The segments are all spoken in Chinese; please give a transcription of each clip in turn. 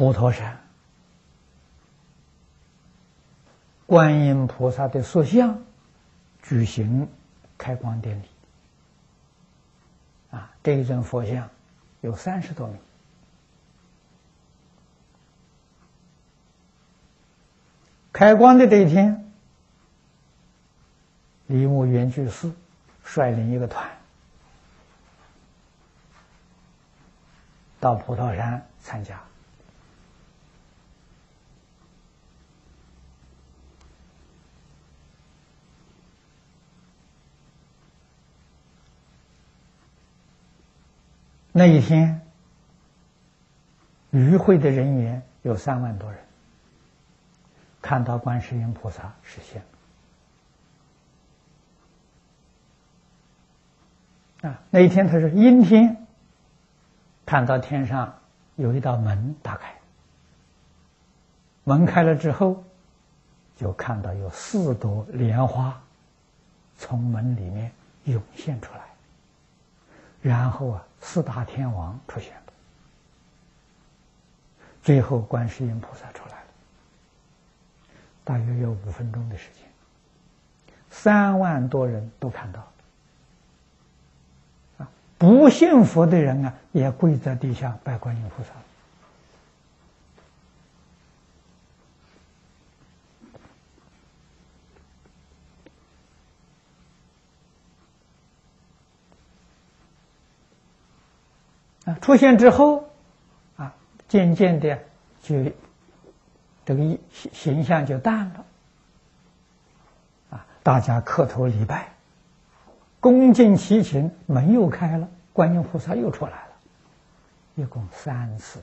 普陀山观音菩萨的塑像举行开光典礼。啊，这一尊佛像有三十多米。开光的这一天，李牧原居士率领一个团到普陀山参加。那一天，与会的人员有三万多人，看到观世音菩萨实现啊！那一天他是阴天，看到天上有一道门打开，门开了之后，就看到有四朵莲花从门里面涌现出来。然后啊，四大天王出现了，最后观世音菩萨出来了，大约有五分钟的时间，三万多人都看到，啊，不信佛的人啊，也跪在地下拜观音菩萨。啊出现之后，啊，渐渐的就这个形形象就淡了，啊，大家磕头礼拜，恭敬齐秦，门又开了，观音菩萨又出来了，一共三次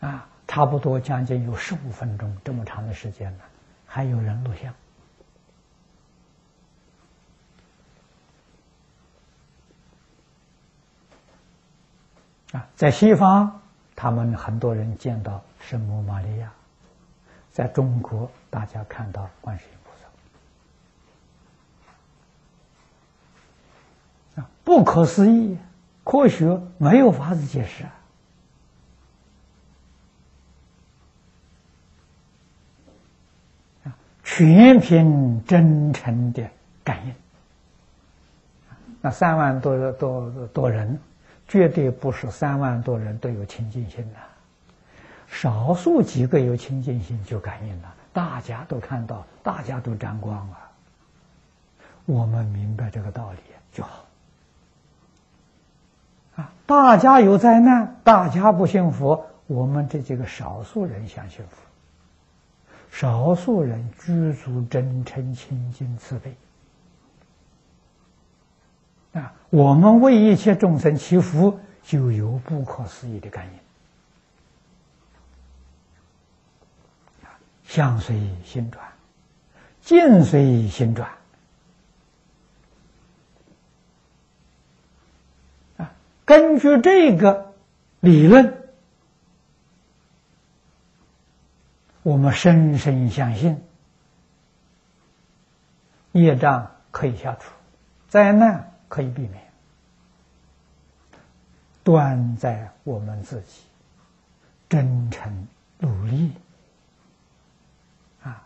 啊，啊，差不多将近有十五分钟这么长的时间呢，还有人录像。啊，在西方，他们很多人见到圣母玛利亚；在中国，大家看到观世音菩萨。啊，不可思议，科学没有法子解释啊！全凭真诚的感应。那三万多多多人。绝对不是三万多人都有清净心的，少数几个有清净心就感应了，大家都看到，大家都沾光了。我们明白这个道理就好。啊，大家有灾难，大家不幸福，我们这几个少数人想幸福，少数人居住真诚、清净、慈悲。啊，我们为一切众生祈福，就有不可思议的感应。相随心转，境随心转。啊，根据这个理论，我们深深相信，业障可以消除，灾难。可以避免，端在我们自己真诚努力啊，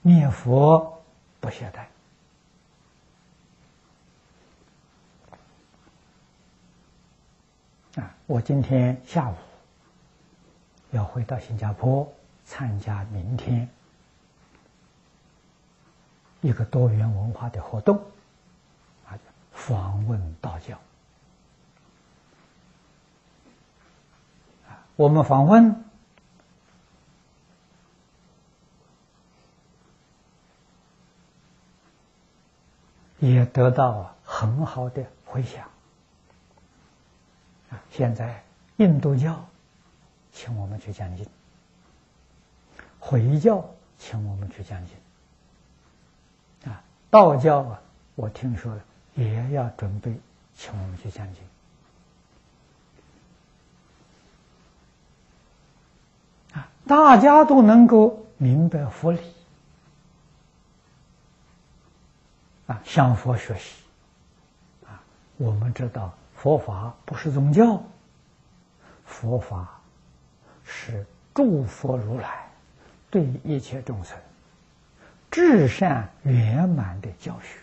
念佛不懈怠啊！我今天下午要回到新加坡参加明天一个多元文化的活动。访问道教我们访问也得到很好的回响！现在印度教请我们去讲经，回教请我们去讲经啊，道教啊，我听说了。也要准备请我们去讲经啊！大家都能够明白佛理啊，向佛学习啊！我们知道佛法不是宗教，佛法是诸佛如来对一切众生至善圆满的教学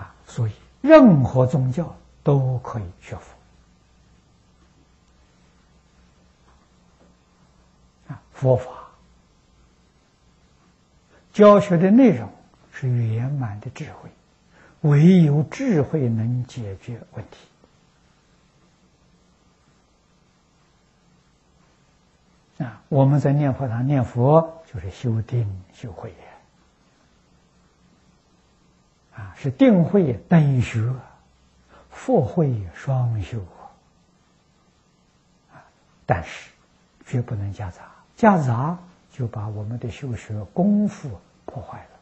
啊，所以任何宗教都可以学佛啊，佛法教学的内容是圆满的智慧，唯有智慧能解决问题。啊，我们在念佛堂念佛，就是修定修慧啊，是定慧等学，佛慧双修啊。但是，绝不能夹杂，夹杂就把我们的修学功夫破坏了。